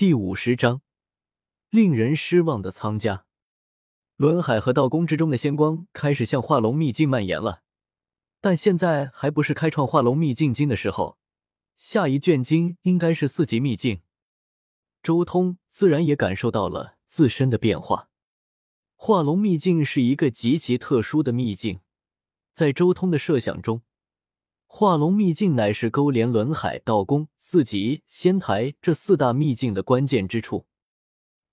第五十章，令人失望的苍家。轮海和道宫之中的仙光开始向化龙秘境蔓延了，但现在还不是开创化龙秘境经的时候。下一卷经应该是四级秘境。周通自然也感受到了自身的变化。化龙秘境是一个极其特殊的秘境，在周通的设想中。化龙秘境乃是勾连轮海、道宫、四级仙台这四大秘境的关键之处。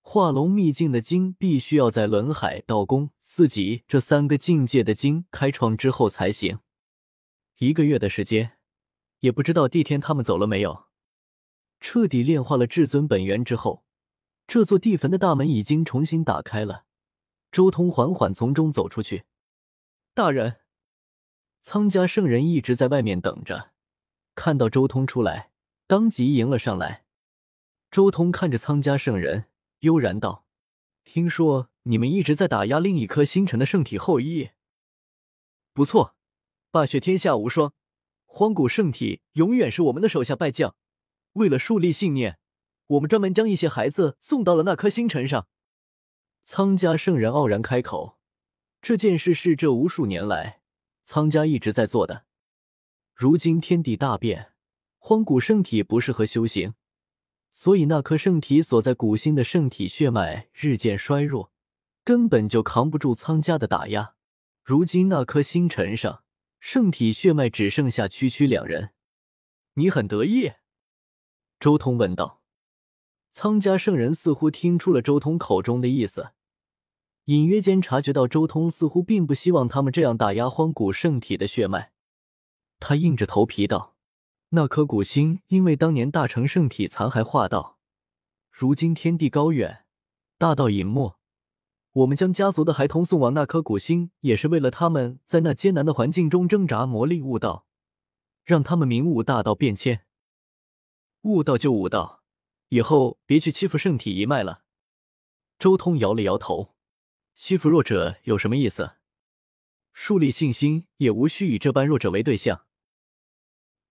化龙秘境的经必须要在轮海、道宫、四级这三个境界的经开创之后才行。一个月的时间，也不知道帝天他们走了没有。彻底炼化了至尊本源之后，这座地坟的大门已经重新打开了。周通缓缓从中走出去，大人。苍家圣人一直在外面等着，看到周通出来，当即迎了上来。周通看着苍家圣人，悠然道：“听说你们一直在打压另一颗星辰的圣体后裔。不错，霸血天下无双，荒古圣体永远是我们的手下败将。为了树立信念，我们专门将一些孩子送到了那颗星辰上。”苍家圣人傲然开口：“这件事是这无数年来。”苍家一直在做的。如今天地大变，荒古圣体不适合修行，所以那颗圣体所在古星的圣体血脉日渐衰弱，根本就扛不住苍家的打压。如今那颗星辰上，圣体血脉只剩下区区两人。你很得意？周通问道。苍家圣人似乎听出了周通口中的意思。隐约间察觉到周通似乎并不希望他们这样打压荒古圣体的血脉，他硬着头皮道：“那颗古星因为当年大成圣体残骸化道，如今天地高远，大道隐没。我们将家族的孩童送往那颗古星，也是为了他们在那艰难的环境中挣扎磨砺悟道，让他们明悟大道变迁。悟道就悟道，以后别去欺负圣体一脉了。”周通摇了摇头。欺负弱者有什么意思？树立信心也无需以这般弱者为对象。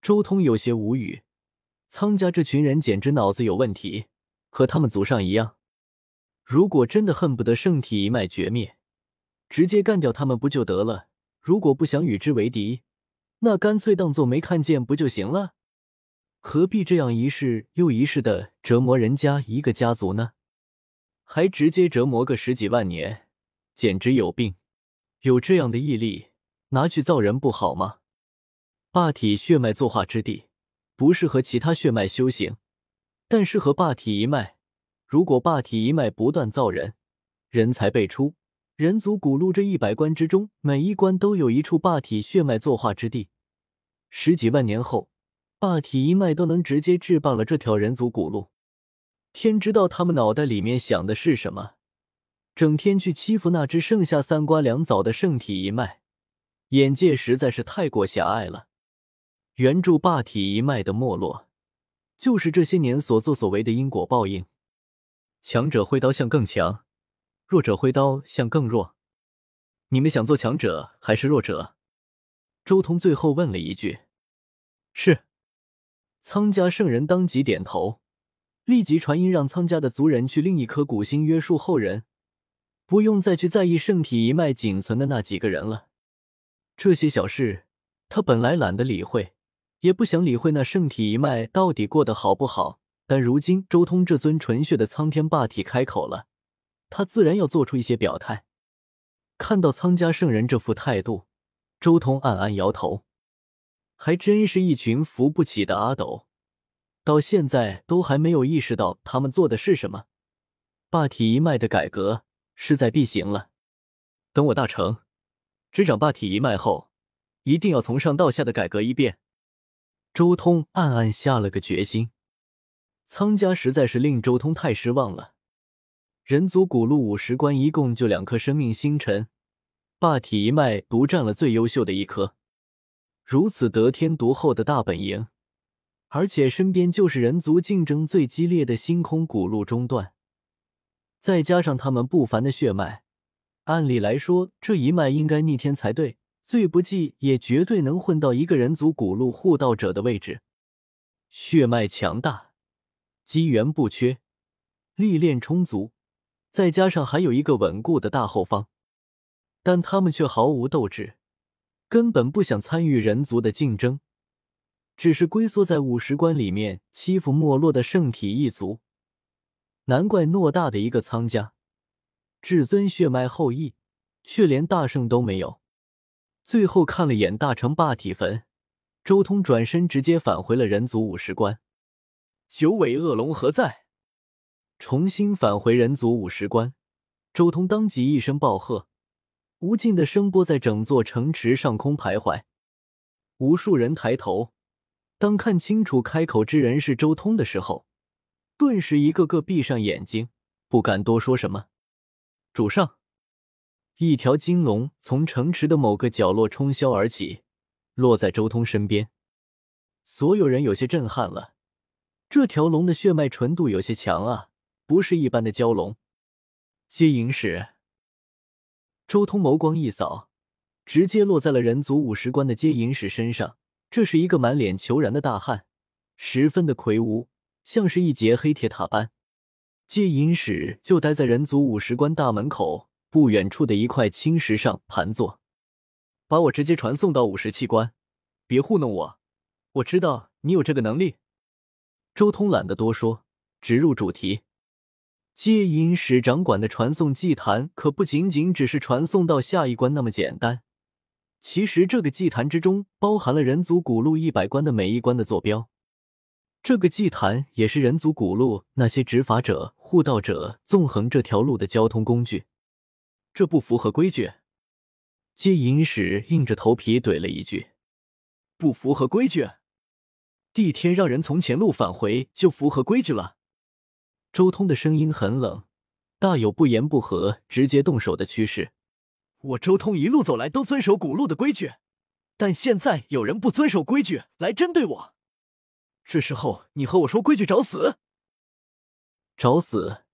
周通有些无语，苍家这群人简直脑子有问题，和他们祖上一样。如果真的恨不得圣体一脉绝灭，直接干掉他们不就得了？如果不想与之为敌，那干脆当做没看见不就行了？何必这样一世又一世的折磨人家一个家族呢？还直接折磨个十几万年？简直有病！有这样的毅力，拿去造人不好吗？霸体血脉作化之地，不适合其他血脉修行，但适合霸体一脉。如果霸体一脉不断造人，人才辈出，人族古路这一百关之中，每一关都有一处霸体血脉作化之地。十几万年后，霸体一脉都能直接制霸了这条人族古路。天知道他们脑袋里面想的是什么。整天去欺负那只剩下三瓜两枣的圣体一脉，眼界实在是太过狭隘了。原著霸体一脉的没落，就是这些年所作所为的因果报应。强者挥刀向更强，弱者挥刀向更弱。你们想做强者还是弱者？周通最后问了一句：“是。”苍家圣人当即点头，立即传音让苍家的族人去另一颗古星约束后人。不用再去在意圣体一脉仅存的那几个人了，这些小事他本来懒得理会，也不想理会那圣体一脉到底过得好不好。但如今周通这尊纯血的苍天霸体开口了，他自然要做出一些表态。看到苍家圣人这副态度，周通暗暗摇头，还真是一群扶不起的阿斗，到现在都还没有意识到他们做的是什么。霸体一脉的改革。势在必行了。等我大成，执掌霸体一脉后，一定要从上到下的改革一遍。周通暗暗下了个决心。苍家实在是令周通太失望了。人族古路五十关一共就两颗生命星辰，霸体一脉独占了最优秀的一颗，如此得天独厚的大本营，而且身边就是人族竞争最激烈的星空古路中段。再加上他们不凡的血脉，按理来说这一脉应该逆天才对，最不济也绝对能混到一个人族古路护道者的位置。血脉强大，机缘不缺，历练充足，再加上还有一个稳固的大后方，但他们却毫无斗志，根本不想参与人族的竞争，只是龟缩在五十关里面欺负没落的圣体一族。难怪偌大的一个苍家，至尊血脉后裔，却连大圣都没有。最后看了眼大成霸体坟，周通转身直接返回了人族五十关。九尾恶龙何在？重新返回人族五十关，周通当即一声暴喝，无尽的声波在整座城池上空徘徊。无数人抬头，当看清楚开口之人是周通的时候。顿时，一个个闭上眼睛，不敢多说什么。主上，一条金龙从城池的某个角落冲霄而起，落在周通身边。所有人有些震撼了，这条龙的血脉纯度有些强啊，不是一般的蛟龙。接引使，周通眸光一扫，直接落在了人族五十关的接引使身上。这是一个满脸虬髯的大汉，十分的魁梧。像是一节黑铁塔般，接引使就待在人族五十关大门口不远处的一块青石上盘坐，把我直接传送到五十七关，别糊弄我，我知道你有这个能力。周通懒得多说，直入主题。接引使掌管的传送祭坛可不仅仅只是传送到下一关那么简单，其实这个祭坛之中包含了人族古路一百关的每一关的坐标。这个祭坛也是人族古路那些执法者、护道者纵横这条路的交通工具，这不符合规矩。接引使硬着头皮怼了一句：“不符合规矩？帝天让人从前路返回就符合规矩了。”周通的声音很冷，大有不言不合直接动手的趋势。我周通一路走来都遵守古路的规矩，但现在有人不遵守规矩来针对我。这时候你和我说规矩找死？找死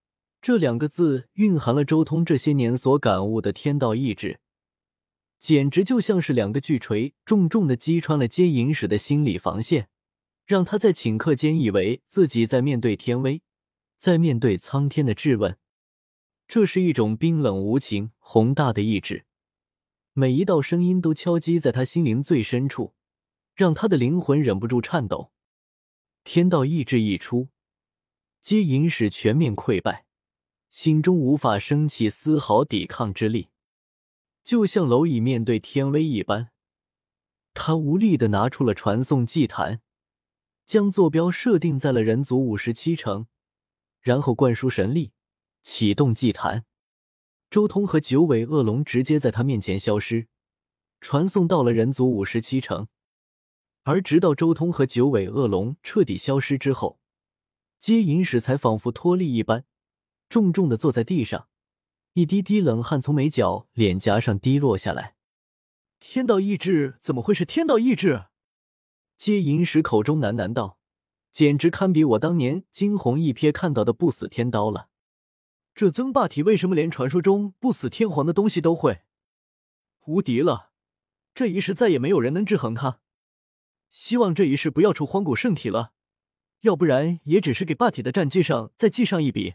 这两个字蕴含了周通这些年所感悟的天道意志，简直就像是两个巨锤，重重的击穿了接引使的心理防线，让他在顷刻间以为自己在面对天威，在面对苍天的质问。这是一种冰冷无情、宏大的意志，每一道声音都敲击在他心灵最深处，让他的灵魂忍不住颤抖。天道意志一出，接引使全面溃败，心中无法升起丝毫抵抗之力，就像蝼蚁面对天威一般。他无力的拿出了传送祭坛，将坐标设定在了人族五十七城，然后灌输神力，启动祭坛。周通和九尾恶龙直接在他面前消失，传送到了人族五十七城。而直到周通和九尾恶龙彻底消失之后，接引使才仿佛脱力一般，重重的坐在地上，一滴滴冷汗从眉角、脸颊上滴落下来。天道意志怎么会是天道意志？接引使口中喃喃道：“简直堪比我当年惊鸿一瞥看到的不死天刀了。这尊霸体为什么连传说中不死天皇的东西都会？无敌了！这一世再也没有人能制衡他。”希望这一世不要出荒古圣体了，要不然也只是给霸体的战绩上再记上一笔。